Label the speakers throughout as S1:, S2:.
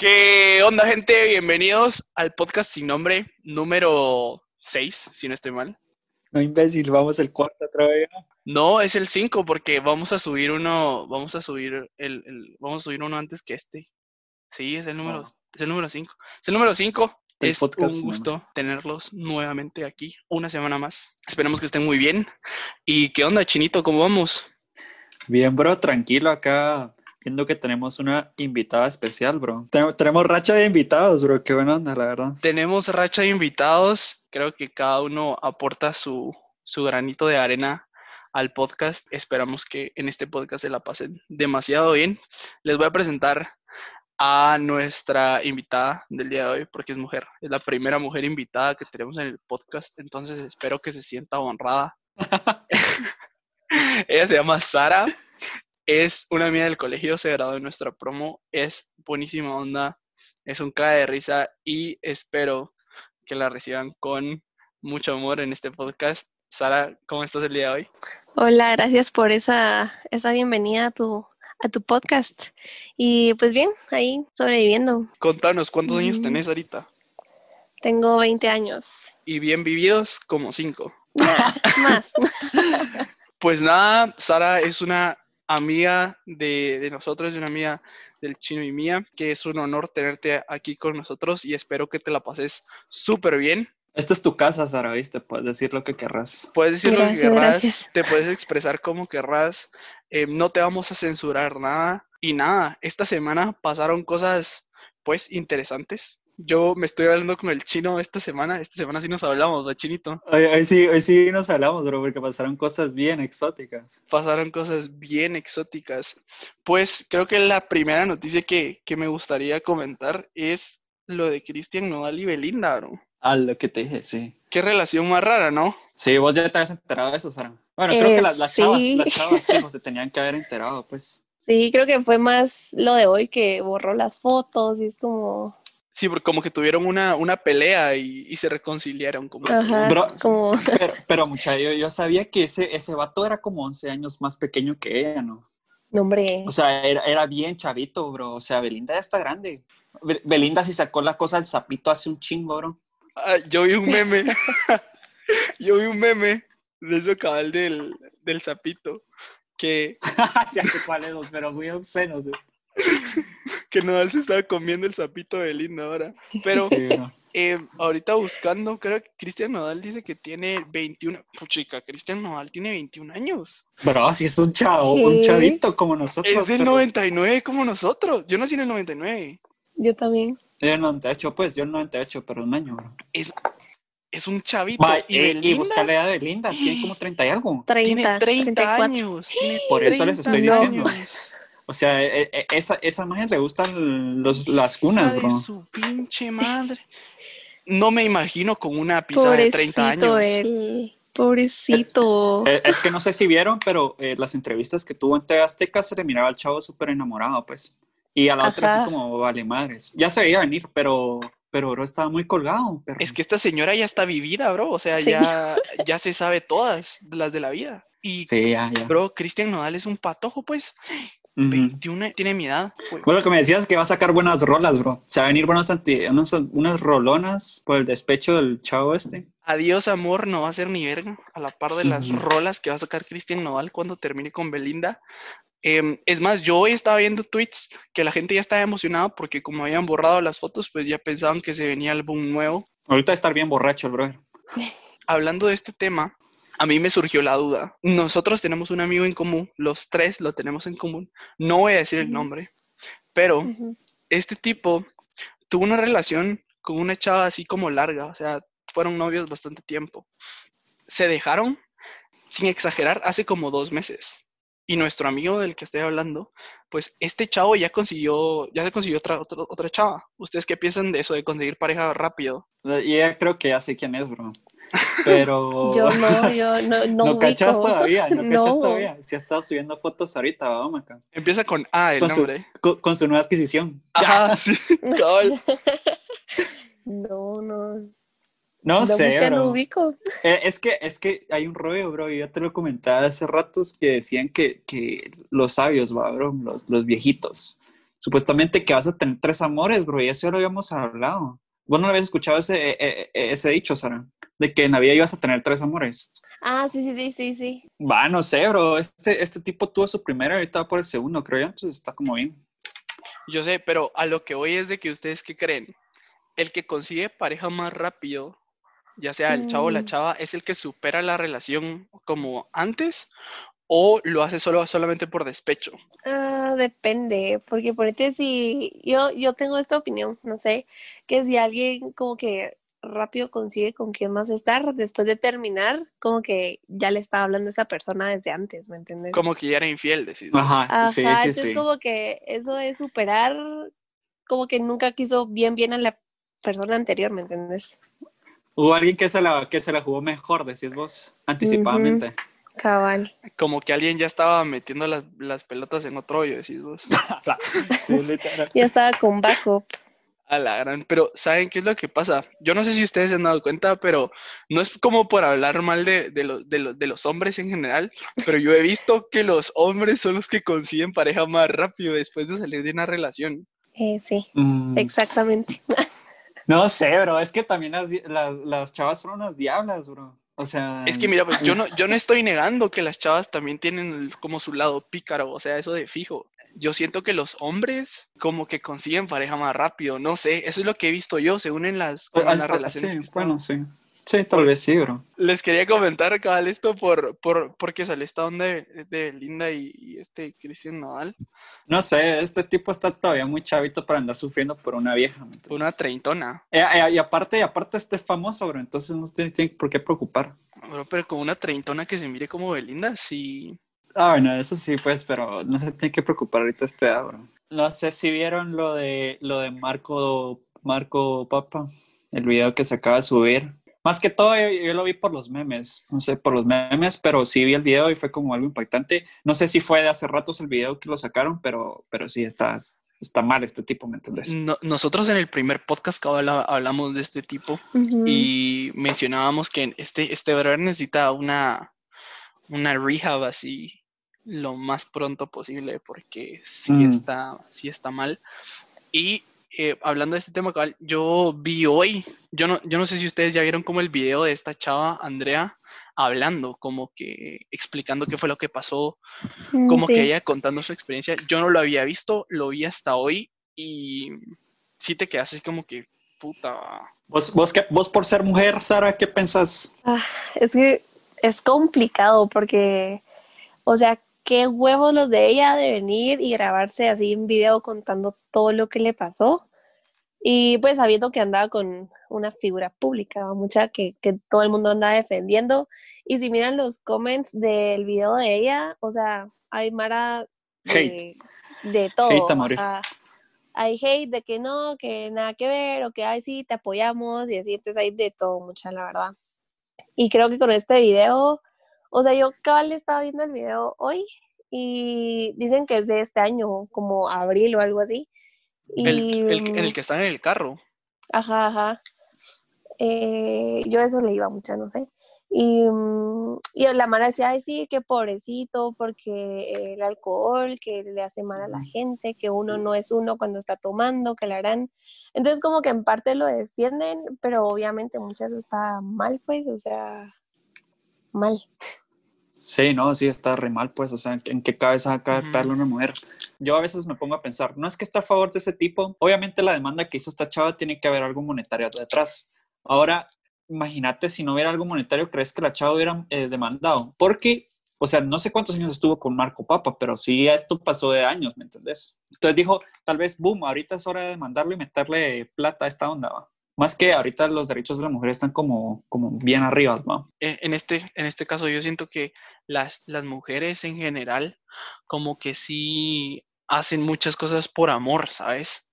S1: ¿Qué onda, gente? Bienvenidos al podcast sin nombre número 6, si no estoy mal.
S2: No, imbécil, vamos el cuarto otra vez.
S1: No, es el 5 porque vamos a subir uno, vamos a subir el, el- vamos a subir uno antes que este. Sí, es el número,
S2: Ah.
S1: es el número 5. Es el número 5.
S2: Del
S1: Es
S2: podcast
S1: un gusto tenerlos nuevamente aquí, una semana más. Esperemos que estén muy bien. ¿Y qué onda, Chinito? ¿Cómo vamos?
S2: Bien, bro, tranquilo acá, viendo que tenemos una invitada especial, bro. Tenemos, tenemos racha de invitados, bro, qué buena onda, la verdad.
S1: Tenemos racha de invitados. Creo que cada uno aporta su, su granito de arena al podcast. Esperamos que en este podcast se la pasen demasiado bien. Les voy a presentar a nuestra invitada del día de hoy, porque es mujer. Es la primera mujer invitada que tenemos en el podcast, entonces espero que se sienta honrada. Ella se llama Sara, es una amiga del colegio, se graduó en nuestra promo, es buenísima onda, es un cae de risa y espero que la reciban con mucho amor en este podcast. Sara, ¿cómo estás el día de hoy?
S3: Hola, gracias por esa, esa bienvenida a tu, a tu podcast. Y pues bien, ahí sobreviviendo.
S1: Contanos, ¿cuántos años tenés ahorita?
S3: Tengo 20 años.
S1: Y bien vividos, como cinco.
S3: Nah, más.
S1: Pues nada, Sara es una amiga de, de nosotros, es una amiga del chino y mía, que es un honor tenerte aquí con nosotros y espero que te la pases súper bien.
S2: Esta es tu casa, Sara, ¿viste? Puedes decir lo que querrás.
S1: Puedes decir lo que querrás,
S3: gracias.
S1: te puedes expresar como querrás, eh, no te vamos a censurar nada. Y nada, esta semana pasaron cosas pues interesantes. Yo me estoy hablando con el chino esta semana, esta semana sí nos hablamos, ¿verdad, chinito?
S2: Hoy, hoy sí, hoy sí nos hablamos, bro, porque pasaron cosas bien exóticas.
S1: pasaron cosas bien exóticas. Pues creo que la primera noticia que, que me gustaría comentar es lo de Cristian Nodal y Belinda, bro.
S2: Ah, lo que te dije, sí.
S1: Qué relación más rara, ¿no?
S2: Sí, vos ya te habías enterado de eso, Sara. Bueno, creo que
S3: Eh,
S2: las, las chavas,
S3: sí.
S2: las chavas se tenían que haber enterado, pues.
S3: Sí, creo que fue más lo de hoy que borró las fotos y es como,
S1: Sí, porque como que tuvieron una, una pelea y, y se reconciliaron. Como
S3: ajá,
S2: Pero, pero mucha, yo, yo sabía que ese, ese vato era como 11 años más pequeño que ella, ¿no?
S3: no, hombre.
S2: O sea, era, era bien chavito, bro. O sea, Belinda ya está grande. Be- Belinda sí sacó la cosa del sapito hace un chingo, bro.
S1: Ah, yo vi un meme. yo vi un meme de eso cabal del, del sapito. Que,
S2: sí, hace cuáles, pero muy obscenos. eh.
S1: Que Nodal se estaba comiendo el sapito de Belinda ahora. Pero
S2: Sí.
S1: Eh, ahorita buscando, creo que Cristian Nodal dice que tiene 21. Puchica, Cristian Nodal tiene 21 años.
S2: Bro, si es un chavo, un chavito como nosotros.
S1: Es del
S2: pero-
S1: 99 como nosotros. Yo nací en el 99.
S3: Yo también.
S2: En el 98, pues, yo en el 98, pero un año, bro.
S1: Es, es un chavito.
S2: Va,
S1: y
S2: eh, y busca la edad de Belinda, tiene como 30 y algo.
S3: 30,
S1: tiene 30
S3: 34.
S1: años. Tiene
S2: Por eso les
S1: 30
S2: estoy
S3: diciendo.
S1: años.
S2: O sea, eh, eh, esa, esa magia le gustan los, las cunas,
S1: de
S2: bro.
S1: su pinche madre. No me imagino con una pizza de 30
S3: Pobrecito
S1: años.
S3: él. Pobrecito.
S2: Eh, es que no sé si vieron, pero eh, las entrevistas que tuvo en TV Azteca se le miraba al chavo súper enamorado, pues. Y a la otra
S3: Ajá.
S2: así como, vale madres. Ya se veía venir, pero, pero bro, estaba muy colgado. Pero...
S1: Es que esta señora ya está vivida, bro. O sea,
S3: Sí.
S1: ya, ya se sabe todas las de la vida. Y,
S2: Sí, ya, ya.
S1: bro, Cristian Nodal es un patojo, pues.
S2: Ujú.
S1: 21, tiene mi edad.
S2: Bueno, lo que me decías es que va a sacar buenas rolas, bro. Se va a venir buenos anti- unos- unas rolonas por el despecho del chavo este.
S1: Adiós, amor, no va a ser ni verga. A la par de las
S2: Ujú.
S1: rolas que va a sacar Cristian Nodal cuando termine con Belinda. Em, es más, yo hoy estaba viendo tweets que la gente ya estaba emocionada porque como habían borrado las fotos, pues ya pensaban que se venía álbum nuevo.
S2: Ahorita estar bien borracho el brother.
S1: Hablando de este tema, a mí me surgió la duda. Nosotros tenemos un amigo en común, los tres lo tenemos en común. No voy a decir el nombre, pero este tipo tuvo una relación con una chava así como larga, o sea, fueron novios bastante tiempo. Se dejaron, sin exagerar, hace como dos meses. Y nuestro amigo del que estoy hablando, pues este chavo ya consiguió, ya se consiguió otra, otra, otra chava. ¿Ustedes qué piensan de eso, de conseguir pareja rápido?
S2: Y creo que ya sé quién es, bro. Pero...
S3: Yo no, yo no, no,
S2: No, cachas todavía, no, cachas
S3: No.
S2: todavía. Si ha estado subiendo fotos ahorita, vamos acá.
S1: Empieza con A el
S2: Con su,
S1: nombre.
S2: con, con su nueva adquisición.
S1: Ajá, sí.
S3: No, no.
S2: No, sé,
S3: no
S2: bro.
S3: ubico.
S2: Eh, es, que, es que hay un rollo, bro. Yo te lo comentaba hace ratos que decían que, que los sabios, va, bro, los, los viejitos, supuestamente que vas a tener tres amores, bro, y eso ya lo habíamos hablado. ¿Vos no habías escuchado ese, e, e, e, ese dicho, Sara? De que en la vida ibas a tener tres amores.
S3: Ah, sí, sí, sí, sí, sí.
S2: Va, no sé, bro. Este, este tipo tuvo su primero y ahorita va por el segundo, creo yo. Entonces está como bien.
S1: Yo sé, pero a lo que voy es de que ustedes qué creen. El que consigue pareja más rápido, ya sea el chavo o la
S3: Mm.
S1: chava, es el que supera la relación como antes o lo hace solo solamente por despecho.
S3: Ah, depende, porque por ejemplo, si yo, yo tengo esta opinión, no sé, que si alguien como que rápido consigue con quién más estar, después de terminar, como que ya le estaba hablando a esa persona desde antes, ¿me entiendes?
S1: Como que ya era infiel, decís. vos.
S2: Ajá,
S3: Ajá,
S2: sí, sí,
S3: entonces
S2: sí.
S3: como que eso de superar, como que nunca quiso bien bien a la persona anterior, ¿me entiendes?
S2: Hubo alguien que se la, que se la jugó mejor, decís vos, anticipadamente.
S3: Cabal.
S1: Como que alguien ya estaba metiendo las, las pelotas en otro hoyo, decís vos.
S2: Sí.
S3: Ya estaba con backup.
S1: A la gran. Pero, ¿saben qué es lo que pasa? Yo no sé si ustedes se han dado cuenta, pero no es como por hablar mal de, de, los- de los- de los hombres en general, pero yo he visto que los hombres son los que consiguen pareja más rápido después de salir de una relación.
S3: Eh, sí,
S2: Mm,
S3: exactamente.
S2: no sé, bro. Es que también las, las, las chavas son unas diablas, bro. O sea.
S1: Es que mira, pues yo no, yo no estoy negando que las chavas también tienen como su lado pícaro, o sea, eso de fijo. Yo siento que los hombres como que consiguen pareja más rápido, no sé, eso es lo que he visto yo, según en las, en las
S2: ah,
S1: relaciones.
S2: sí, bueno, sí. Sí, tal vez sí, bro.
S1: Les quería comentar, cabal, esto por, por, porque sale esta onda de, de Linda y, y este Cristian Nodal,
S2: No sé, este tipo está todavía muy chavito para andar sufriendo por una vieja. ¿me entiendes?
S1: una treintona,
S2: Eh, eh, y aparte, y aparte este es famoso, bro, entonces no tiene por qué preocupar.
S1: bro, pero con una treintona que se mire como Belinda, sí.
S2: Ah, bueno, eso sí, pues, pero no se tiene que preocupar ahorita este edad, bro. No sé si vieron lo de lo de Marco, Marco Papa, el video que se acaba de subir. Más que todo, yo, yo lo vi por los memes, no sé, por los memes, pero sí vi el video y fue como algo impactante. No sé si fue de hace ratos el video que lo sacaron, pero, pero sí está, está mal este tipo, ¿me entiendes?
S1: No- nosotros en el primer podcast habla- hablamos de este tipo y mencionábamos que este, este brother necesita una, una rehab así lo más pronto posible porque sí,
S2: Mm.
S1: está, sí está mal. Y eh, hablando de este tema, yo vi hoy, yo no, yo no sé si ustedes ya vieron como el video de esta chava, Andrea, hablando, como que explicando qué fue lo que pasó,
S3: Mm,
S1: como
S3: sí.
S1: que ella contando su experiencia. Yo no lo había visto, lo vi hasta hoy y sí te quedas así como que, puta,
S2: ¿Vos, vos, qué- vos por ser mujer, Sara, ¿qué pensás?
S3: Ah, es que es complicado porque, o sea, qué huevos los de ella de venir y grabarse así en video contando todo lo que le pasó. Y pues sabiendo que andaba con una figura pública, mucha que, que todo el mundo anda defendiendo. Y si miran los comments del video de ella, o sea, hay Mara de, de todo.
S2: Hate a.
S3: Hay hate de que no, que nada que ver, o que ay sí, te apoyamos, y así, entonces hay de todo, mucha, la verdad. Y creo que con este video, o sea, yo cabal estaba viendo el video hoy y dicen que es de este año, como abril o algo así. Y,
S1: el, el- en el que están en el carro.
S3: Ajá, ajá. Eh, yo eso le iba mucha, no sé. Y, mm, y la mara decía, ay, sí, que pobrecito, porque el alcohol, que le hace mal a la gente, que uno no es uno cuando está tomando, que la harán. Entonces, como que en parte lo defienden, pero obviamente mucho eso está mal, pues, o sea, mal.
S2: Sí, no, sí, está re mal, pues, o sea, ¿en qué cabeza cabe
S1: Ujú.
S2: pegarle a una mujer? Yo a veces me pongo a pensar, no es que esté a favor de ese tipo, obviamente la demanda que hizo esta chava tiene que haber algo monetario detrás. Ahora, imagínate si no hubiera algo monetario, ¿crees que la chava hubiera eh, demandado? Porque, o sea, no sé cuántos años estuvo con Marco Papa, pero sí, esto pasó de años, ¿me entendés? Entonces dijo, tal vez, boom, ahorita es hora de demandarlo y meterle plata a esta onda, ¿va? Más que ahorita los derechos de la mujer están como, como bien arriba.
S1: Eh, En este, en este caso yo siento que las, las mujeres en general como que sí hacen muchas cosas por amor, ¿sabes?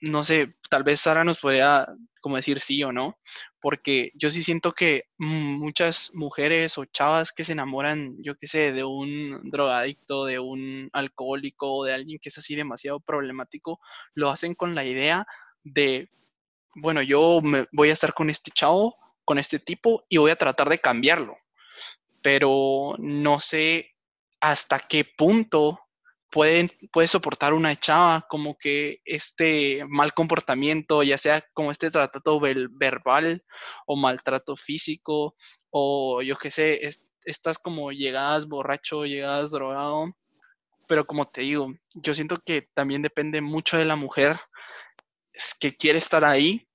S1: No sé, tal vez Sara nos podría como decir sí o no, porque yo sí siento que muchas mujeres o chavas que se enamoran, yo qué sé, de un drogadicto, de un alcohólico o de alguien que es así demasiado problemático, lo hacen con la idea de, bueno, yo me voy a estar con este chavo, con este tipo y voy a tratar de cambiarlo, pero no sé hasta qué punto puede soportar una chava como que este mal comportamiento, ya sea como este trato verbal o maltrato físico o yo qué sé, estas como llegadas borracho, llegadas drogado. Pero como te digo, yo siento que también depende mucho de la mujer que quiere estar ahí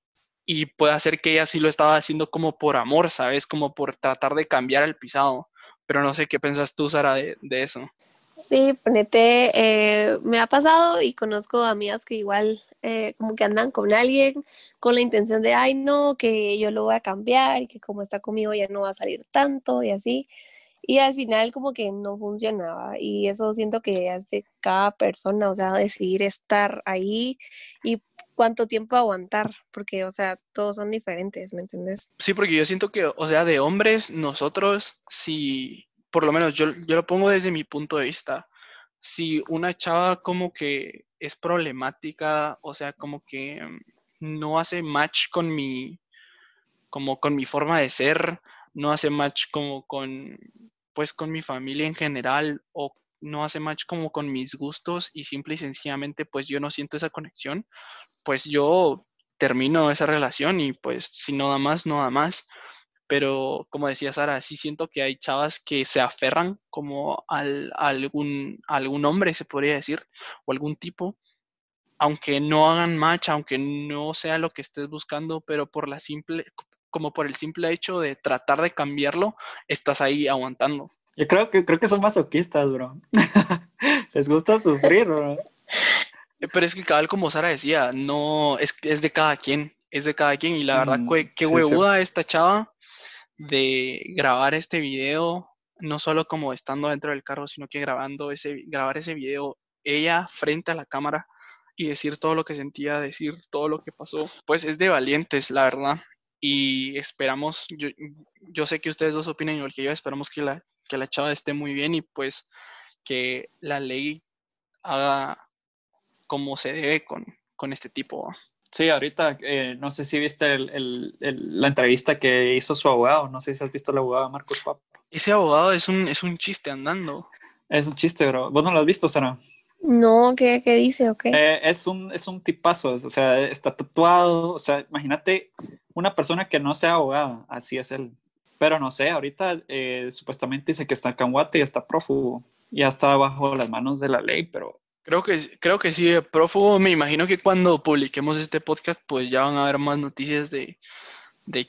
S1: y puede hacer que ella sí lo estaba haciendo como por amor, ¿sabes? Como por tratar de cambiar el pisado. Pero no sé qué piensas tú, Sara, de, eso.
S3: Sí, ponete, eh, me ha pasado y conozco amigas que igual eh, como que andan con alguien con la intención de, ay, no, que yo lo voy a cambiar y que como está conmigo ya no va a salir tanto y así. Y al final como que no funcionaba y eso siento que es de cada persona, o sea, decidir estar ahí y cuánto tiempo aguantar, porque, o sea, todos son diferentes, ¿me entiendes?
S1: Sí, porque yo siento que, o sea, de hombres, nosotros, si, por lo menos yo, yo lo pongo desde mi punto de vista, si una chava como que es problemática, o sea, como que no hace match con mi, como con mi forma de ser, no hace match como con, pues con mi familia en general o no hace match como con mis gustos y simple y sencillamente pues yo no siento esa conexión, pues yo termino esa relación y pues si no da más, no da más. Pero como decía Sara, sí siento que hay chavas que se aferran como al, a algún, algún hombre, se podría decir, o algún tipo, aunque no hagan match, aunque no sea lo que estés buscando, pero por la simple, como por el simple hecho de tratar de cambiarlo, estás ahí aguantando.
S2: Yo creo que creo que son masoquistas, bro. Les gusta sufrir, bro.
S1: Eh, pero es que cabal, como Sara decía, no, es, es de cada quien, es de cada quien. Y la verdad, mm, qué huevuda esta chava de grabar este video, no solo como estando dentro del carro, sino que grabando ese, grabar ese video ella frente a la cámara y decir todo lo que sentía, decir todo lo que pasó, pues es de valientes, la verdad. Y esperamos, yo, yo sé que ustedes dos opinan igual que yo, esperamos que la, que la chava esté muy bien y pues que la ley haga como se debe con, con este tipo.
S2: Sí, ahorita eh, no sé si viste el, el, la entrevista que hizo su abogado, no sé si has visto el abogado Marcos Papa.
S1: Ese abogado es un, es un chiste andando.
S2: Es un chiste, bro. ¿Vos no lo has visto, Sara?
S3: No, ¿qué, qué dice o qué?
S2: Eh, es, un, es un tipazo, o sea, está tatuado, o sea, imagínate una persona que no sea abogada, así es él. Pero no sé, ahorita eh, supuestamente dice que está en Canguate y está prófugo, ya está bajo las manos de la ley, pero
S1: Creo que, creo que sí, prófugo. Me imagino que cuando publiquemos este podcast, pues ya van a haber más noticias de,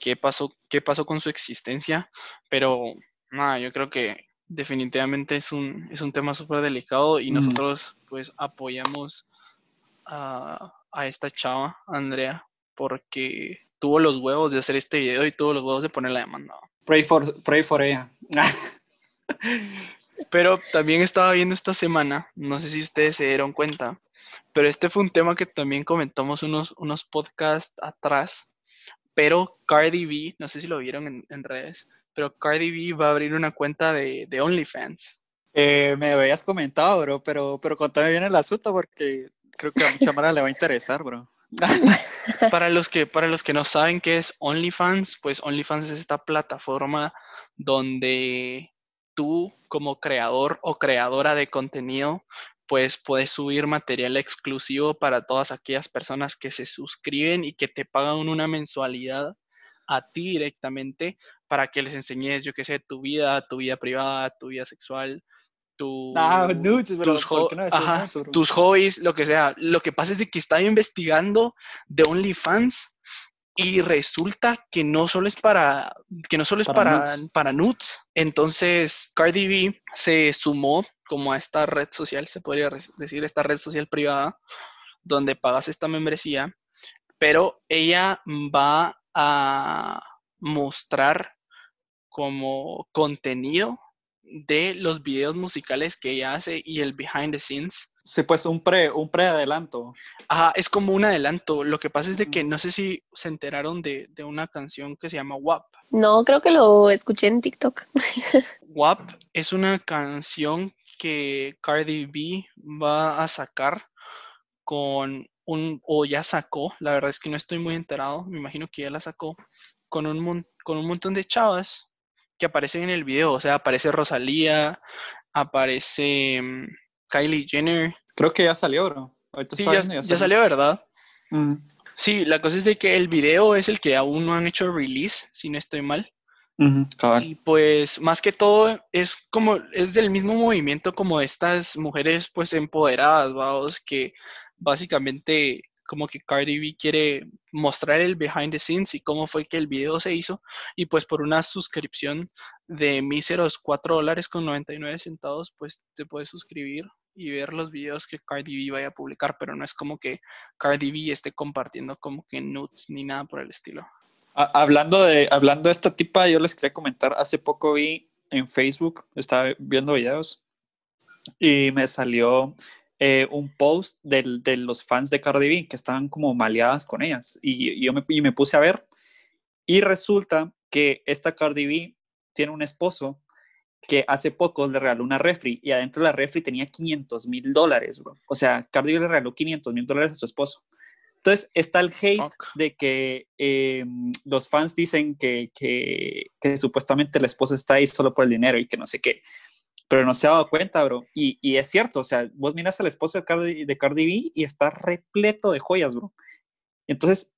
S1: qué pasó, qué pasó con su existencia. Pero nada, yo creo que definitivamente es un, es un tema súper delicado y nosotros pues apoyamos a, esta chava, Andrea, porque tuvo los huevos de hacer este video y tuvo los huevos de poner la demanda.
S2: Pray for, pray for ella.
S1: Pero también estaba viendo esta semana, no sé si ustedes se dieron cuenta, pero este fue un tema que también comentamos unos, unos podcasts atrás, pero Cardi B, no sé si lo vieron en, redes, pero Cardi B va a abrir una cuenta de, de OnlyFans.
S2: Eh, me habías comentado, bro, pero, pero contame bien el asunto porque creo que a mucha mara le va a interesar, bro.
S1: para, los que, para los que no saben qué es OnlyFans, pues OnlyFans es esta plataforma donde tú como creador o creadora de contenido, pues puedes subir material exclusivo para todas aquellas personas que se suscriben y que te pagan una mensualidad a ti directamente para que les enseñes, yo qué sé, tu vida, tu vida privada, tu vida sexual, tu, tus, tus hobbies, lo que sea. Lo que pasa es de que estaba investigando de OnlyFans y resulta que no solo es para que no solo es para, para, nudes. Entonces Cardi B se sumó como a esta red social, se podría decir, esta red social privada, donde pagas esta membresía, pero ella va a mostrar como contenido de los videos musicales que ella hace y el behind the scenes.
S2: Sí, pues un pre, un preadelanto.
S1: Ajá, es como un adelanto. Lo que pasa es de que no sé si se enteraron de, una canción que se llama WAP.
S3: No, creo que lo escuché en TikTok.
S1: WAP es una canción que Cardi B va a sacar con un, o ya sacó, la verdad es que no estoy muy enterado, me imagino que ya la sacó, con un, con un montón de chavas que aparecen en el video. O sea, aparece Rosalía, aparece mm, Kylie Jenner.
S2: Creo que ya salió, bro. Ahorita
S1: Sí, ya, salió, ¿verdad?
S2: Mm.
S1: Sí, la cosa es de que el video es el que aún no han hecho release, si no estoy mal. Y pues más que todo es como, es del mismo movimiento como estas mujeres pues empoderadas, vamos, que básicamente como que Cardi B quiere mostrar el behind the scenes y cómo fue que el video se hizo y pues por una suscripción de míseros 4 dólares con 99 centavos pues te puedes suscribir y ver los videos que Cardi B vaya a publicar, pero no es como que Cardi B esté compartiendo como que nudes ni nada por el estilo.
S2: Ha- Hablando de, hablando de esta tipa, yo les quería comentar, hace poco vi en Facebook, estaba viendo videos y me salió eh, un post del- de los fans de Cardi B que estaban como maleadas con ellas y, y yo me, y me puse a ver y resulta que esta Cardi B tiene un esposo que hace poco le regaló una refri y adentro de la refri tenía 500 mil dólares, bro. O sea, Cardi B le regaló 500 mil dólares a su esposo. Entonces está el hate
S1: Fuck.
S2: de que eh, los fans dicen que, que, que supuestamente el esposo está ahí solo por el dinero y que no sé qué. Pero no se ha dado cuenta, bro. Y, y es cierto, o sea, vos miras al esposo de Cardi, de Cardi B y está repleto de joyas, bro. Entonces,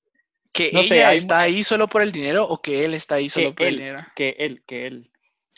S1: ¿Que
S2: No
S1: ella
S2: sé, hay
S1: está ahí solo por el dinero o que él está ahí solo
S2: que
S1: por el dinero?
S2: que él, que él.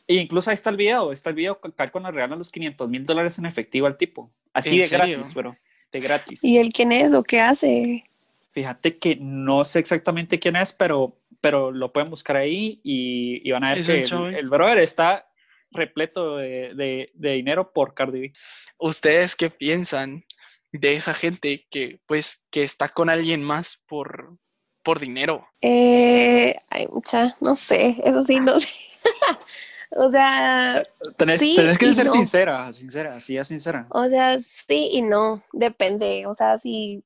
S2: E incluso ahí está el video, está el video cuando le regalan los 500 mil dólares en efectivo al tipo. Así
S1: ¿En
S2: de
S1: serio?
S2: gratis, bro. De gratis.
S3: ¿Y él quién es o qué hace?
S2: Fíjate que no sé exactamente quién es, pero, pero lo pueden buscar ahí y, y van a ver
S1: Es
S2: que el brother está repleto de, de- de dinero por Cardi B.
S1: ¿Ustedes qué piensan de esa gente que pues que está con alguien más por, por dinero?
S3: Eh, ay, mucha, no sé, eso sí, no sé. o sea,
S2: Tenés,
S3: Sí
S2: tenés que ser
S3: no.
S2: sincera, sincera, sí, es sincera.
S3: o sea, sí y no, depende. O sea, si,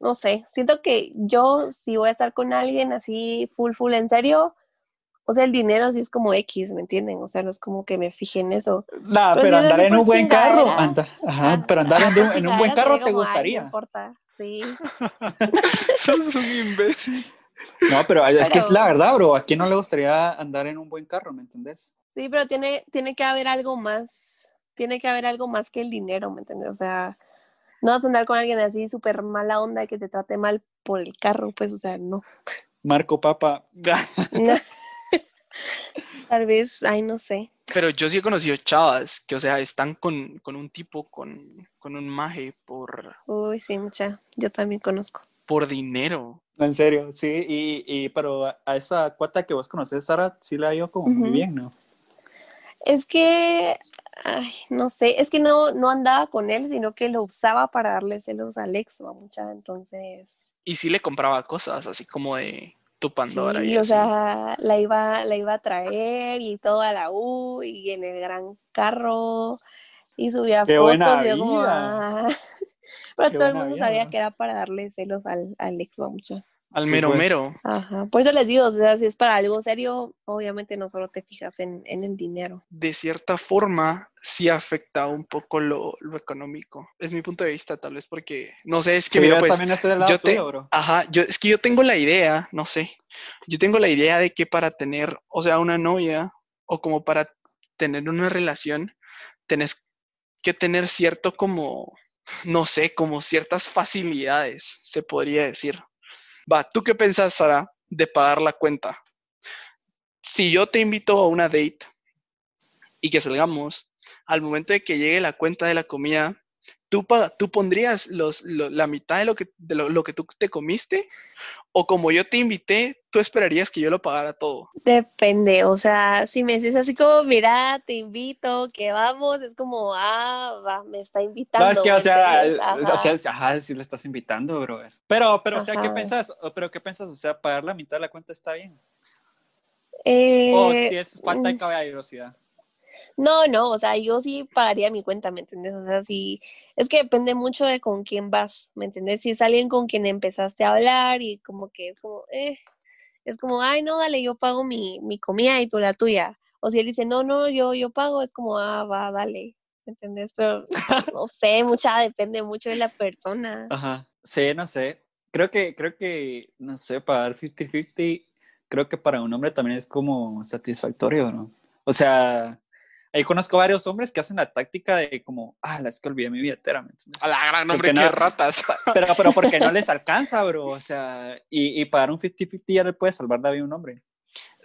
S3: no sé, siento que yo si voy a estar con alguien así full, full en serio, o sea, el dinero sí es como X, ¿me entienden? O sea, no es como que me fije en eso.
S2: Nah,
S3: Pero
S2: pero,
S3: si es
S2: andar en un buen carro, anda, ajá,
S3: Ah,
S2: pero andar en, en un buen carro te
S3: "Ay, no
S2: gustaría.
S3: importa, sí.
S1: Sos un imbécil.
S2: No, pero es que es la verdad, bro. ¿A quién no le gustaría andar en un buen carro, me entendés?
S3: Sí, pero tiene, tiene que haber algo más, tiene que haber algo más que el dinero, ¿me entiendes? O sea, no vas a andar con alguien así súper mala onda que te trate mal por el carro, pues, o sea, no.
S2: Marco Papa.
S3: No. Tal vez, ay, no sé.
S1: Pero yo sí he conocido chavas que, o sea, están con, con un tipo, con, con un maje por,
S3: Uy, sí, mucha. Yo también conozco.
S1: por dinero.
S2: en serio, sí. Y, y- pero a esa cuata que vos conoces, Sara, sí la dio como muy bien, ¿no?
S3: Es que, ay, no sé, es que no, no andaba con él, sino que lo usaba para darle celos a Alex, ¿va, mucha. Entonces,
S1: Y sí le compraba cosas, así como de tu Pandora y
S3: Sí, o
S1: así.
S3: sea, la iba, la iba a traer y toda la U y en el gran carro y subía
S2: ¡Qué
S3: fotos
S2: buena
S3: y yo como, ah. Pero
S2: ¡Qué
S3: todo el mundo
S2: vida,
S3: sabía
S2: ¿no?
S3: que era para darle celos al, al ex mucha.
S1: Al
S2: Sí,
S1: mero
S2: pues.
S1: mero.
S3: Ajá, por eso les digo, o sea, si es para algo serio, obviamente no solo te fijas en, en el dinero.
S1: De cierta forma, sí afecta un poco lo, lo económico. Es mi punto de vista, tal vez, porque, no sé, es que
S2: Sí,
S1: mira,
S2: yo
S1: pues,
S2: también estoy del lado
S1: yo te-
S2: tuyo, bro.
S1: Ajá, yo, es que yo tengo la idea, no sé, yo tengo la idea de que para tener, o sea, una novia o como para tener una relación, tenés que tener cierto como, no sé, como ciertas facilidades, se podría decir. Va, ¿tú qué pensás, Sara, de pagar la cuenta? Si yo te invito a una date y que salgamos, al momento de que llegue la cuenta de la comida, ¿tú, pa- tú pondrías los, lo- la mitad de, lo que, de lo, lo que tú te comiste? ¿O como yo te invité, tú esperarías que yo lo pagara todo?
S3: Depende, o sea, si me dices así como, mira, te invito, que vamos, es como, ah, va, me está invitando.
S2: No, es que, o
S3: ¿me
S2: sea,
S3: entiendes?
S2: o sea,
S3: Ajá.
S2: ajá, sí le estás invitando, bro. Pero, pero, o sea, ¿qué
S3: Ajá.
S2: pensás? O- Pero, ¿qué pensás? O sea, pagar la mitad de la cuenta está bien. o
S3: Eh,
S2: si es falta de
S3: mm,
S2: caballerosidad.
S3: No, no, o sea, yo sí pagaría mi cuenta, ¿me entiendes? O sea, sí, es que depende mucho de con quién vas, ¿me entiendes? Si es alguien con quien empezaste a hablar y como que es como, eh, es como, ay, no, dale, yo pago mi, mi comida y tú la tuya. O si él dice, no, no, yo, yo pago, es como, ah, va, dale, ¿me entiendes? Pero no sé, mucha, depende mucho de la persona.
S2: Ajá. Sí, no sé. Creo que, creo que, no sé, pagar 50-50, creo que para un hombre también es como satisfactorio, ¿no? O sea, ahí conozco varios hombres que hacen la táctica de como, ah, la es que olvidé mi billetera, ¿me entiendes?
S1: A la gran
S2: ¿Por
S1: hombre,
S2: qué
S1: qué
S2: no?
S1: ratas.
S2: Pero, pero porque no les alcanza, bro. O sea, y, y pagar un 50-50 ya le puede salvar la vida a un hombre.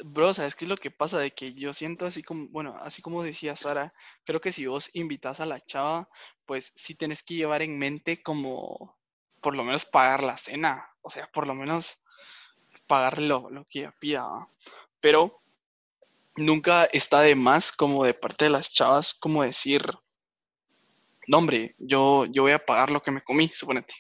S1: Bro, ¿sabes qué es lo que pasa? De que yo siento así como, bueno, así como decía Sara, creo que si vos invitas a la chava, pues sí tenés que llevar en mente como, por lo menos pagar la cena, o sea, por lo menos pagar lo, lo que ella pida. Pero nunca está de más como de parte de las chavas como decir, no hombre, yo, yo voy a pagar lo que me comí, suponete.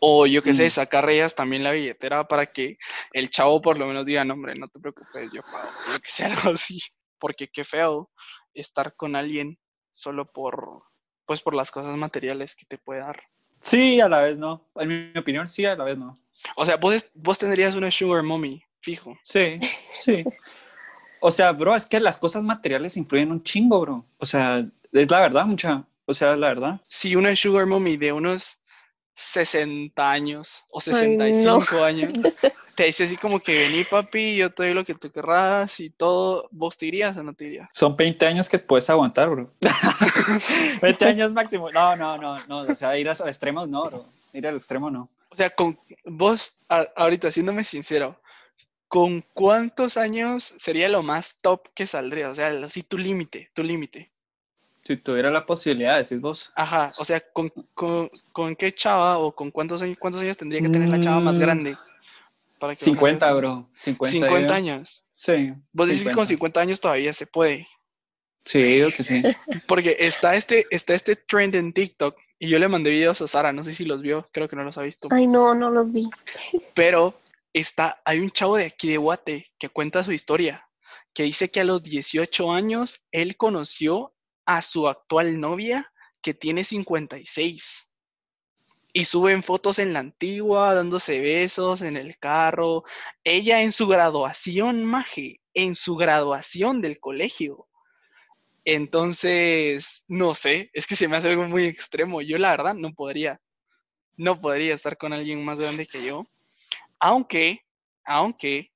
S1: O yo qué sé,
S2: Mm.
S1: sacar ellas también la billetera para que el chavo por lo menos diga, no hombre, no te preocupes, yo pago, que sea algo así. Porque qué feo estar con alguien solo por, pues por las cosas materiales que te puede dar.
S2: Sí, a la vez no. En mi opinión, sí, a la vez no.
S1: O sea, vos, vos tendrías una sugar mommy, fijo.
S2: Sí, sí. O sea, bro, es que las cosas materiales influyen un chingo, bro. O sea, es la verdad, mucha. O sea, la verdad.
S1: Si una sugar mommy de unos 60 años o
S3: Ay, no.
S1: 65 años te dice así como que vení papi, yo te doy lo que tú querrás y todo, ¿vos te irías o no te irías?
S2: Son 20 años que puedes aguantar, bro. 20 años máximo. No, no, no, no. O sea, ir a los extremos no, bro. Ir al extremo no.
S1: O sea, con vos, a- ahorita siéndome sincero, ¿con cuántos años sería lo más top que saldría? O sea, así tu límite, tu límite.
S2: Si tuviera la posibilidad, decís vos.
S1: Ajá, o sea, ¿con, con, con qué chava o con cuántos años, cuántos años tendría que tener la chava más
S2: Mm,
S1: grande? Para que vos
S2: 50,
S1: hagas-
S2: bro. 50,
S1: 50
S2: yo-
S1: años.
S2: Sí.
S1: Vos decís que con 50 años todavía se puede.
S2: Sí, digo que sí.
S1: Porque está este, está este trend en TikTok y yo le mandé videos a Sara, no sé si los vio, creo que no los ha visto.
S3: Ay, no, no los vi.
S1: Pero está, hay un chavo de aquí de Guate que cuenta su historia, que dice que a los 18 años él conoció a su actual novia que tiene 56. Y suben fotos en la antigua, dándose besos en el carro. Ella en su graduación, maje, en su graduación del colegio. Entonces, no sé, es que se me hace algo muy extremo. Yo la verdad no podría, no podría estar con alguien más grande que yo. Aunque, aunque,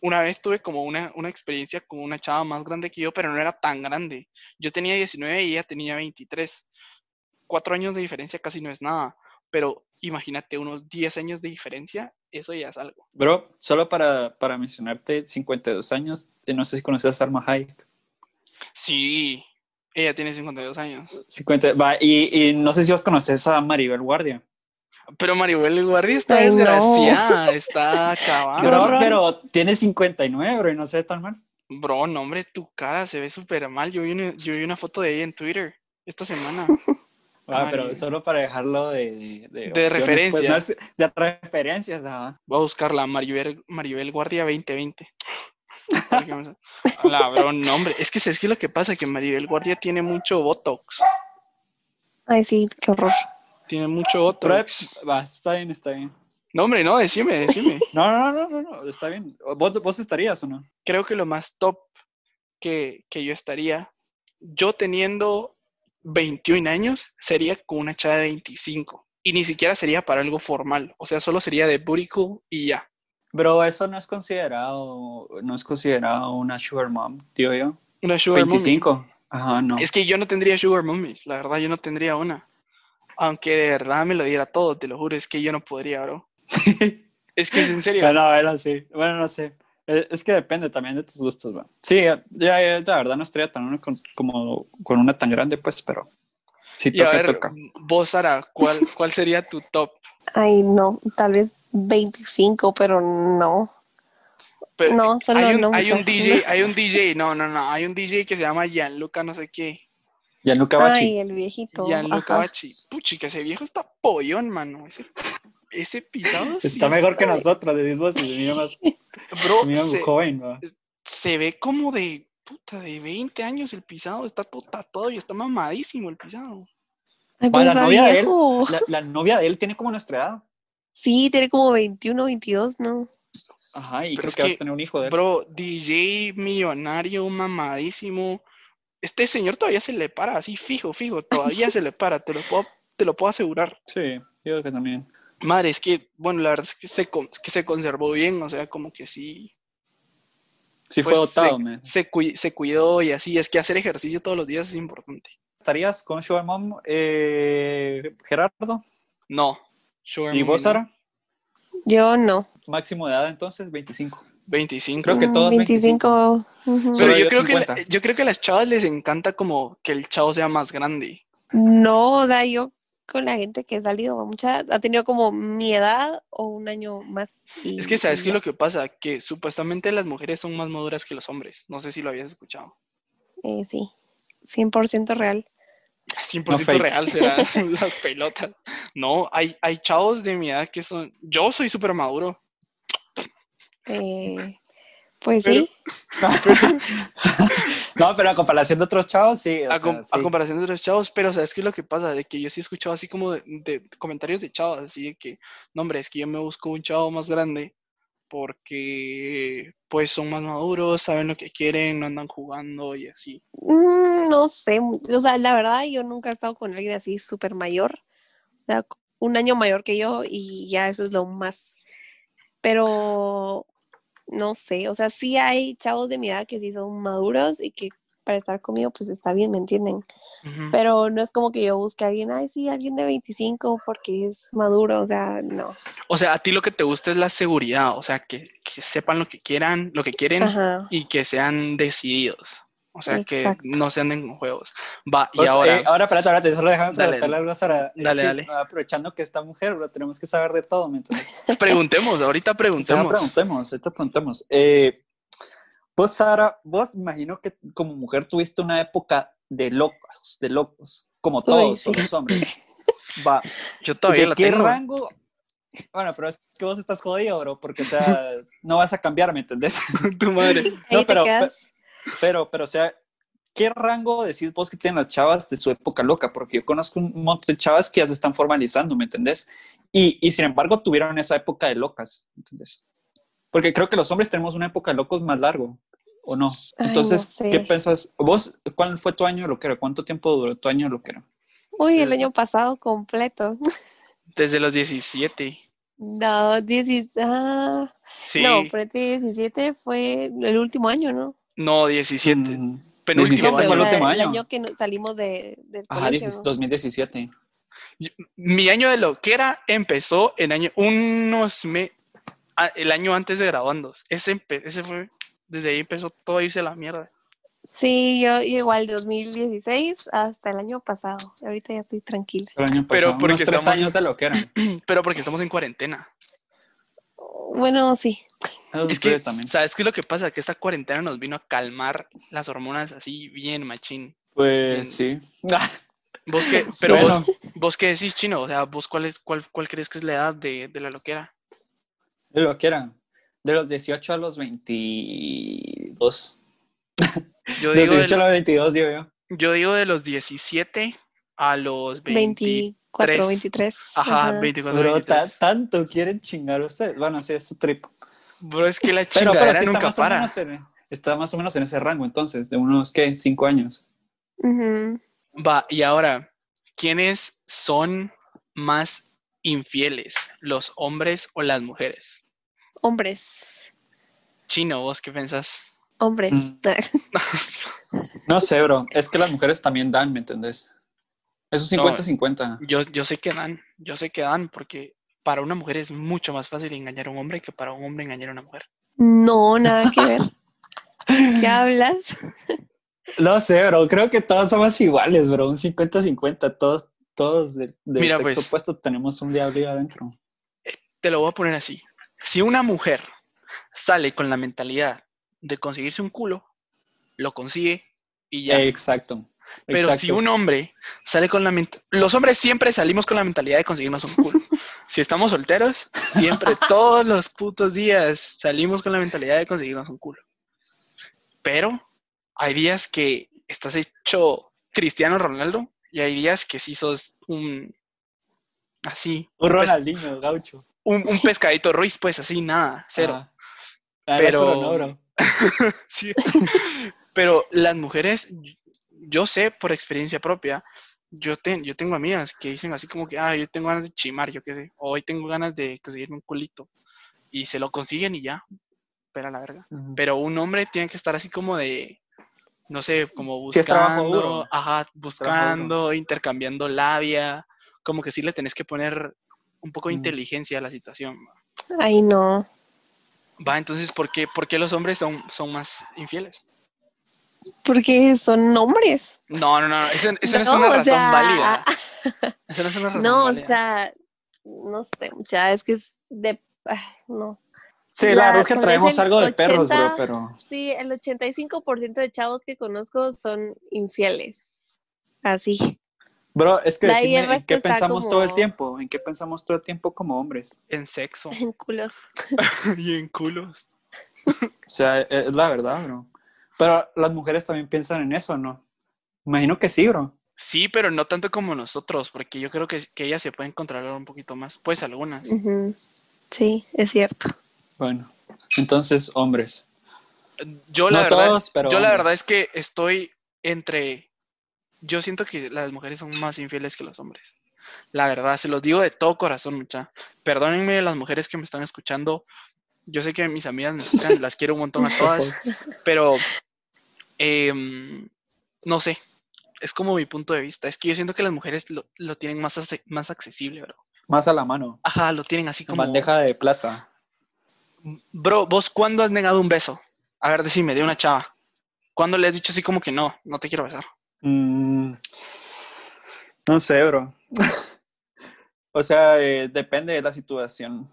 S1: una vez tuve como una, una experiencia con una chava más grande que yo, pero no era tan grande. Yo tenía 19 y ella tenía 23. Cuatro años de diferencia casi no es nada, pero imagínate unos 10 años de diferencia, eso ya es algo.
S2: Bro, solo para, para mencionarte, 52 años, eh, no sé si conoces a Salma Hayek.
S1: Sí, ella tiene 52 años.
S2: 50, va, y, y no sé si vos conoces a Maribel Guardia.
S1: Pero Maribel Guardia está
S3: Ay, no.
S1: desgraciada, está acabada.
S2: Bro, pero tiene 59, bro, y no se ve tan mal.
S1: Bro, no, hombre, tu cara se ve súper mal. Yo vi, una, yo vi una foto de ella en Twitter esta semana.
S2: Ah, pero solo para dejarlo de, de,
S1: De
S2: pues,
S1: referencia.
S2: no de referencias, ajá.
S1: Voy a buscarla, Maribel, Maribel Guardia 2020. A ver qué me sale. La bro, no, hombre. Es que es que lo que pasa, que Maribel Guardia tiene mucho Botox.
S3: Ay, sí, qué horror.
S1: Tiene mucho
S2: Pero,
S1: Botox.
S2: va, está bien, está bien.
S1: No, hombre, no, decime, decime.
S2: No, no, no, no, no, está bien. ¿Vos, vos estarías o no?
S1: Creo que lo más top que, que yo estaría, yo teniendo 21 años, sería con una chava de 25. Y ni siquiera sería para algo formal. O sea, solo sería de booty call y ya.
S2: Bro, eso no es considerado, no es considerado una sugar mom, digo yo.
S1: Una sugar mommy.
S2: 25. Ajá, no.
S1: Es que yo no tendría sugar mummies, la verdad yo no tendría una. Aunque de verdad me lo diera todo, te lo juro, es que yo no podría, bro. Es que es en serio.
S2: Bueno, bueno, sí. Bueno, no sé. Eh, Es que depende también de tus gustos, va. Sí, ya, ya, la verdad no estaría tan una con, como con una tan grande, pues, pero sí
S1: Y a
S2: toca,
S1: ver,
S2: toca.
S1: vos, Sara, ¿cuál, ¿cuál sería tu top?
S3: Ay, no, tal vez 25, pero no.
S1: Pero
S3: No, solo
S1: hay un,
S3: no
S1: hay
S3: mucho.
S1: un DJ, hay un DJ, no, no, no, hay un DJ que se llama Gianluca no sé qué.
S2: Gianluca Bachi.
S3: Ay, el viejito.
S1: Gianluca
S3: ajá.
S1: Bachi. Puchi, que ese viejo está pollón, mano. Ese, ese pisado sí
S2: Está mejor que nosotros, se mira más,
S1: Bro,
S2: se mira
S1: se,
S2: joven, va.
S1: se ve como de, puta, de 20 años el pisado. Está todo tatuado y está mamadísimo el pisado.
S3: Ay,
S2: la novia de él. La, la novia de él tiene como nuestra edad.
S3: Sí, tiene como 21, 22, ¿no?
S2: Ajá, y
S1: Pero
S2: creo
S1: es
S2: que, va a tener un hijo de él.
S1: Bro, DJ millonario, mamadísimo. Este señor todavía se le para, así fijo, fijo, todavía se le para, te lo puedo, te lo puedo asegurar.
S2: Sí, yo que también.
S1: Madre, es que, bueno, la verdad es que se, con- que se conservó bien, o sea, como que sí.
S2: Sí fue
S1: pues,
S2: dotado,
S1: se,
S2: man.
S1: se, cui- se cuidó y así. Es que hacer ejercicio todos los días es importante.
S2: ¿Estarías con Sugar Mom, eh, Gerardo?
S1: No. Sugar
S2: ¿Y
S1: mommy
S2: vos,
S1: no.
S2: Sara?
S3: Yo no.
S2: Máximo de edad entonces, 25.
S1: 25.
S2: Creo que todos
S3: 25. ujú.
S1: Pero yo creo, que,
S2: 50.
S1: yo creo que a las chavas les encanta como que el chavo sea más grande.
S3: No, o sea, yo con la gente que he salido, mucha, ha tenido como mi edad o un año más. y-
S1: Es que, ¿sabes qué es lo que pasa? Que supuestamente las mujeres son más maduras que los hombres. No sé si lo habías escuchado.
S3: Eh, sí, 100% real.
S1: 100%
S2: fake.
S1: real serán las pelotas. No, hay, hay chavos de mi edad que son... Yo soy súper maduro.
S3: Eh, pues
S1: Pero-
S3: sí,
S2: no, pero a comparación de otros chavos, sí. o
S1: A,
S2: sea,
S1: com- a
S2: sí.
S1: comparación de otros chavos, pero ¿sabes qué es lo que pasa? De que yo sí he escuchado así como de, de comentarios de chavos, así de que, no hombre, es que yo me busco un chavo más grande porque pues son más maduros, saben lo que quieren, no andan jugando y así.
S3: Mm, no sé, o sea, la verdad yo nunca he estado con alguien así súper mayor, o sea, un año mayor que yo y ya eso es lo más. Pero no sé, o sea, sí hay chavos de mi edad que sí son maduros y que para estar conmigo pues está bien, ¿me entienden? Pero no es como que yo busque a alguien, ay, sí, alguien de 25 porque es maduro, o sea, no.
S1: O sea, a ti lo que te gusta es la seguridad, o sea, que, que sepan lo que quieran, lo que quieren
S3: Ajá.
S1: y que sean decididos. O sea, que
S3: Exacto.
S1: no se anden con juegos. Va, y
S2: Pues,
S1: ahora,
S2: eh, ahora, espérate, espérate, solo déjame
S1: Dale,
S2: preguntarle algo a Sara. Es
S1: dale,
S2: que,
S1: dale.
S2: Aprovechando que esta mujer, bro, tenemos que saber de todo, ¿me entiendes?
S1: preguntemos, ahorita
S2: Ahora
S1: preguntemos.
S2: preguntemos, ahorita preguntemos. Eh, vos, Sara, vos imagino que como mujer tuviste una época de locos, de locos, como todos
S3: sí.
S2: los hombres. Va,
S1: Yo todavía
S2: ¿de
S1: la
S2: qué
S1: tengo.
S2: rango? Bueno, pero es que vos estás jodido, bro, porque, o sea, no vas a cambiar, ¿me entendés?
S1: tu madre.
S3: Ahí
S2: No,
S3: te
S2: pero-
S3: quedas.
S2: Pero, pero, o sea, ¿qué rango decís vos que tienen las chavas de su época loca? Porque yo conozco un montón de chavas que ya se están formalizando, ¿me entendés? Y, y sin embargo tuvieron esa época de locas, ¿me entendés? Porque creo que los hombres tenemos una época de locos más largo, ¿o no?
S3: Ay, no
S2: Entonces,
S3: sé.
S2: ¿qué pensás? ¿Vos cuál fue tu año de loquero? ¿Cuánto tiempo duró tu año de loquero?
S3: Uy, el
S1: Desde-
S3: año pasado completo.
S1: Desde los 17.
S3: No, 10, ah,
S1: Sí.
S3: no, pero este 17 fue el último año, ¿no?
S1: No, 17.
S2: Mm,
S1: Penúltimo
S2: 17
S3: No, pues,
S2: fue el último
S3: el
S2: año.
S3: año que salimos de, del
S2: Ajá,
S3: colegio,
S2: 16
S3: ¿no?
S2: 2017.
S1: Yo- Mi año de loquera empezó en año, unos me, a- el año antes de graduandos. Ese, ese fue, desde ahí empezó todo a irse a la mierda.
S3: Sí, yo, igual 2016 hasta el año pasado. Ahorita ya estoy tranquila.
S2: El año
S1: Pero
S2: pasado,
S1: porque
S2: unos tres
S1: estamos-
S2: años de loquera.
S1: Pero porque estamos en cuarentena.
S3: Bueno, sí.
S1: Es que,
S2: también.
S1: ¿sabes qué es lo que pasa? Que esta cuarentena nos vino a calmar las hormonas así bien machín.
S2: Pues sí.
S1: ¿Vos qué, pero
S2: Bueno.
S1: vos, vos qué decís, Chino? O sea, ¿vos cuál, es, cuál, cuál crees que es la edad de, de la loquera?
S2: De lo que eran. De los 18 a los 22.
S1: Yo
S2: De los
S1: digo,
S2: 18 a
S1: de,
S2: los 22, digo yo.
S1: yo digo de los 17 a los 20.
S3: 24, 23.
S1: Ajá, 24,
S2: Bro,
S1: 23.
S2: ta- tanto quieren chingar ustedes. Bueno, sí, es su trip.
S1: Bro, es que la
S2: Pero, pero
S1: chingadera
S2: sí
S1: nunca
S2: más, o
S1: para.
S2: menos en, está más o menos en ese rango, entonces, de unos, ¿qué? ¿Cinco años?
S1: Va, y ahora, ¿quiénes son más infieles? ¿Los hombres o las mujeres?
S3: Hombres.
S1: Chino, ¿vos qué pensás?
S3: Hombres.
S2: Mm. No sé, bro. Es que las mujeres también dan, ¿me entendés? Es un
S1: No.
S2: 50-50.
S1: Yo, yo sé que dan, yo sé que dan, porque para una mujer es mucho más fácil engañar a un hombre que para un hombre engañar a una mujer.
S3: No, nada que ver. ¿Qué hablas?
S2: No sé, bro. Creo que todos somos iguales, bro. Un 50-50. Todos, todos de, del
S1: Mira,
S2: sexo
S1: pues.
S2: opuesto tenemos un diablo ahí adentro.
S1: Te lo voy a poner así. Si una mujer sale con la mentalidad de conseguirse un culo, lo consigue y ya.
S2: Exacto.
S1: Pero si un hombre sale con la mentalidad... Los hombres siempre salimos con la mentalidad de conseguirnos un culo. si estamos solteros, siempre, todos los putos días salimos con la mentalidad de conseguirnos un culo. Pero hay días que estás hecho Cristiano Ronaldo y hay días que sí sos un... Así.
S2: Un Ronaldinho, gaucho.
S1: un, un pescadito Ruiz, pues así, nada, cero.
S2: Ah.
S1: Pero-
S2: otro no, bro.
S1: Sí. Pero las mujeres, yo sé por experiencia propia, yo, ten- yo tengo amigas que dicen así como que, ah, yo tengo ganas de chimar, yo qué sé, o hoy tengo ganas de conseguirme un culito. Y se lo consiguen y ya. pela la verga. Pero un hombre tiene que estar así como de, no sé, como buscando, ajá, buscando, intercambiando labia, como que sí le tenés que poner un poco de inteligencia a la situación.
S3: Ay, no.
S1: Va, entonces, ¿por qué, por qué los hombres son, son más infieles?
S3: Porque son hombres.
S1: No, no, no, eso, eso no, es una razón
S3: sea,
S1: válida. Eso no es una razón
S3: No, o sea, no sé, ya es que es de. ay, no.
S2: Sí, la,
S3: La-
S2: verdad es que traemos algo de perros, bro,
S3: 80
S2: pero...
S3: Sí, el 85% de chavos que conozco son infieles. Así.
S2: Bro, es que decime, ¿en qué pensamos todo el tiempo? ¿En qué pensamos todo el tiempo como hombres?
S1: En sexo
S3: En culos.
S1: y en culos.
S2: O sea, es la verdad, bro. Pero las mujeres también piensan en eso, ¿no? Imagino que sí, bro.
S1: Sí, pero no tanto como nosotros, porque yo creo que, que ellas se pueden controlar un poquito más. Pues algunas.
S3: Sí, es cierto.
S2: Bueno, entonces, hombres.
S1: Yo la
S2: No
S1: verdad,
S2: todos, pero
S1: yo la verdad es que estoy entre. Yo siento que las mujeres son más infieles que los hombres. La verdad, se los digo de todo corazón, mucha. Perdónenme las mujeres que me están escuchando. Yo sé que mis amigas me escuchan, las quiero un montón a todas, pero em, no sé. Es como mi punto de vista. Es que yo siento que las mujeres lo, lo tienen más, más accesible, bro.
S2: Más a la mano.
S1: Ajá, lo tienen así como.
S2: Bandeja de plata.
S1: Bro, ¿vos cuándo has negado un beso? A ver, decime, de una chava. ¿Cuándo le has dicho así como que no, no te quiero besar?
S2: Mm, no sé, bro. o sea, eh, depende de la situación.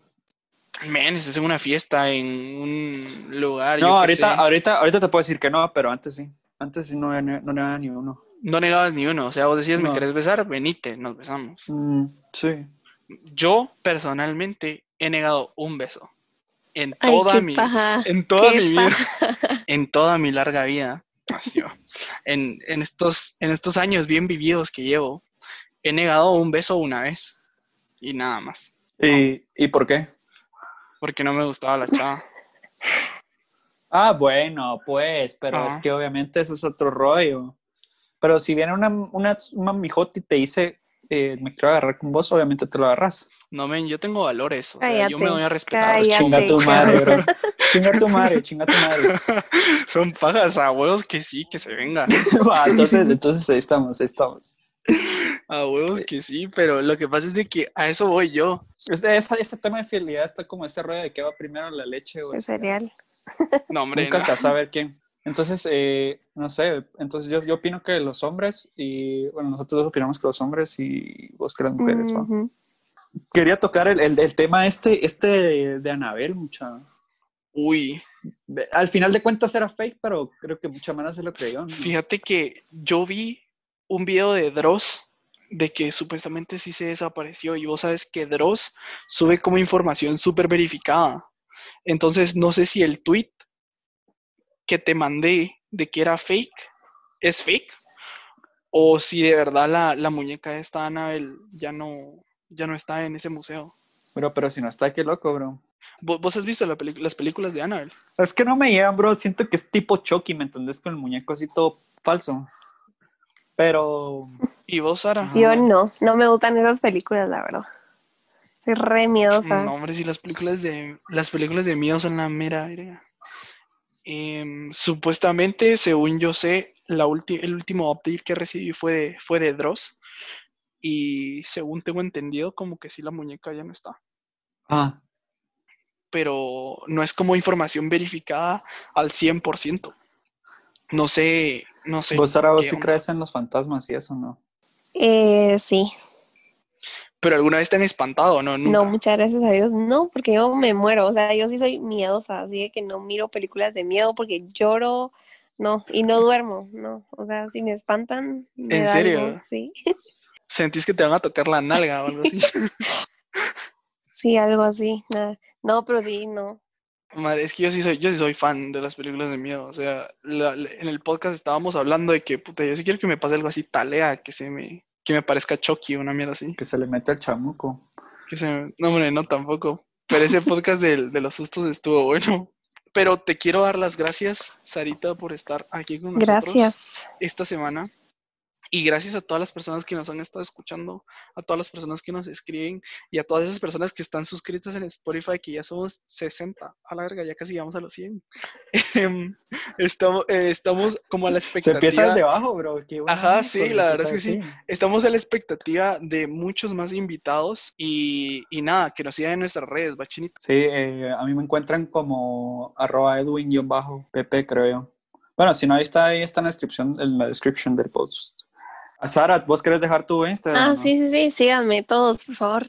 S1: Men, estás en una fiesta, en un lugar.
S2: No, ahorita,
S1: sé.
S2: ahorita, ahorita te puedo decir que no, pero antes sí. Antes sí no, no, no negaba ni uno.
S1: No negabas ni uno. O sea, vos decías, ¿me querés besar? Venite, nos besamos.
S2: Mm, sí.
S1: Yo, personalmente, he negado un beso. En
S3: Ay,
S1: toda
S3: qué
S1: mi,
S3: paja.
S1: en toda
S3: qué
S1: mi vida,
S3: paja.
S1: en toda mi larga vida, así va. en, en estos, en estos años bien vividos que llevo, he negado un beso una vez. Y nada más.
S2: ¿Y, ¿Y por qué?
S1: Porque no me gustaba la chava.
S2: Ah, bueno, pues, pero
S1: Ajá.
S2: es que obviamente eso es otro rollo. Pero si viene una, una, una mijota y te dice, eh, me quiero agarrar con vos, obviamente te lo agarras.
S1: No, men, yo tengo valores. O sea, yo me doy a respetar.
S3: cállate.
S2: Chinga tu madre, bro. Chinga tu madre, chinga tu madre.
S1: Son pajas a huevos que sí, que se venga.
S2: Va, entonces, entonces ahí estamos, ahí estamos.
S1: A huevos que sí, pero lo que pasa es de que a eso voy yo.
S2: Este, este tema de fidelidad está como ese rollo de que va primero la leche o
S3: El cereal.
S1: No, hombre,
S2: Nunca
S1: no.
S2: se va a saber quién. Entonces, eh, no sé, entonces yo, yo opino que los hombres y, bueno, nosotros dos opinamos que los hombres y vos que las mujeres, ¿va?
S3: Ujú.
S2: Quería tocar el, el, el tema este, este de, de Anabel, mucha.
S1: Uy,
S2: Al final de cuentas era fake, pero creo que mucha mana se lo creyó. ¿no?
S1: fíjate que yo vi un video de Dross de que supuestamente sí se desapareció y vos sabes que Dross sube como información súper verificada. Entonces, no sé si el tweet que te mandé de que era fake es fake o si de verdad la, la muñeca esta Annabelle ya no, ya no está en ese museo.
S2: Bro, pero si no está, qué loco, bro.
S1: ¿Vos, vos has visto la las películas de Annabelle?
S2: Es que no me llegan, bro. Siento que es tipo Chucky, ¿me entendés? Con el muñeco así todo falso. Pero.
S1: ¿Y vos, Sara?
S3: Yo no, no me gustan esas películas, la verdad. Soy re miedosa.
S1: No, hombre, si las películas de las películas de miedo son la mera verga. Em, supuestamente, según yo sé, la ulti- el último update que recibí fue de, fue de Dross. Y según tengo entendido, como que sí la muñeca ya no está.
S2: Ah,
S1: Pero no es como información verificada al 100%. No sé, no sé.
S2: vos, Sara, vos sí
S1: onda.
S2: crees en los fantasmas y eso, ¿no?
S3: Eh, sí,
S1: Pero alguna vez te han espantado, ¿no? Nunca.
S3: no, muchas gracias a Dios, no, porque yo me muero, o sea, yo sí soy miedosa, así de que no miro películas de miedo porque lloro, no, y no duermo, no, o sea, si me espantan, me
S1: ¿En
S3: da
S1: serio?
S3: algo, sí,
S1: Sentís que te van a tocar la nalga o algo así.
S3: sí, algo así, nada. no, pero sí, no,
S1: Madre, es que yo sí soy, yo sí soy fan de las películas de miedo. O sea, la- la- en el podcast estábamos hablando de que, puta, yo sí quiero que me pase algo así, talea, que se me, que me parezca Chucky, una mierda así.
S2: Que se le mete el chamuco.
S1: Que se me- no, hombre, no tampoco. Pero ese podcast del- de, los sustos estuvo bueno. Pero te quiero dar las gracias, Sarita, por estar aquí con nosotros
S3: gracias,
S1: esta semana. Y gracias a todas las personas que nos han estado escuchando, a todas las personas que nos escriben y a todas esas personas que están suscritas en Spotify, que ya somos 60, a la verga, ya casi llegamos a los 100. Em, estamos, eh, estamos como a la expectativa.
S2: Se empieza desde abajo, bro. Qué
S1: Ajá, sí, la verdad es que sí. Estamos a la expectativa de muchos más invitados y, y nada, que nos sigan en nuestras redes, bachinito.
S2: Sí, eh, a mí me encuentran como arroba edwin-pp, creo yo. Bueno, si no, ahí está, ahí está en la descripción, en la description del post. Sara, ¿vos querés dejar tu Instagram?
S3: Ah,
S2: no?
S3: sí, sí, sí, síganme todos, por favor.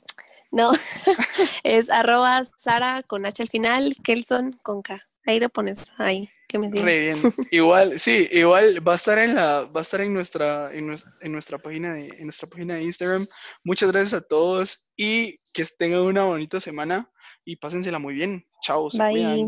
S3: No, es arroba Sara con H al final, Kelson con K. Ahí lo pones, ahí, que me sigan.
S1: Re bien. Igual, sí, igual va a estar en la, va a estar en nuestra, en nues- en nuestra página de, en nuestra página de Instagram. Muchas gracias a todos y que tengan una bonita semana y pásensela muy bien. Chao, se
S3: Bye.
S1: cuidan.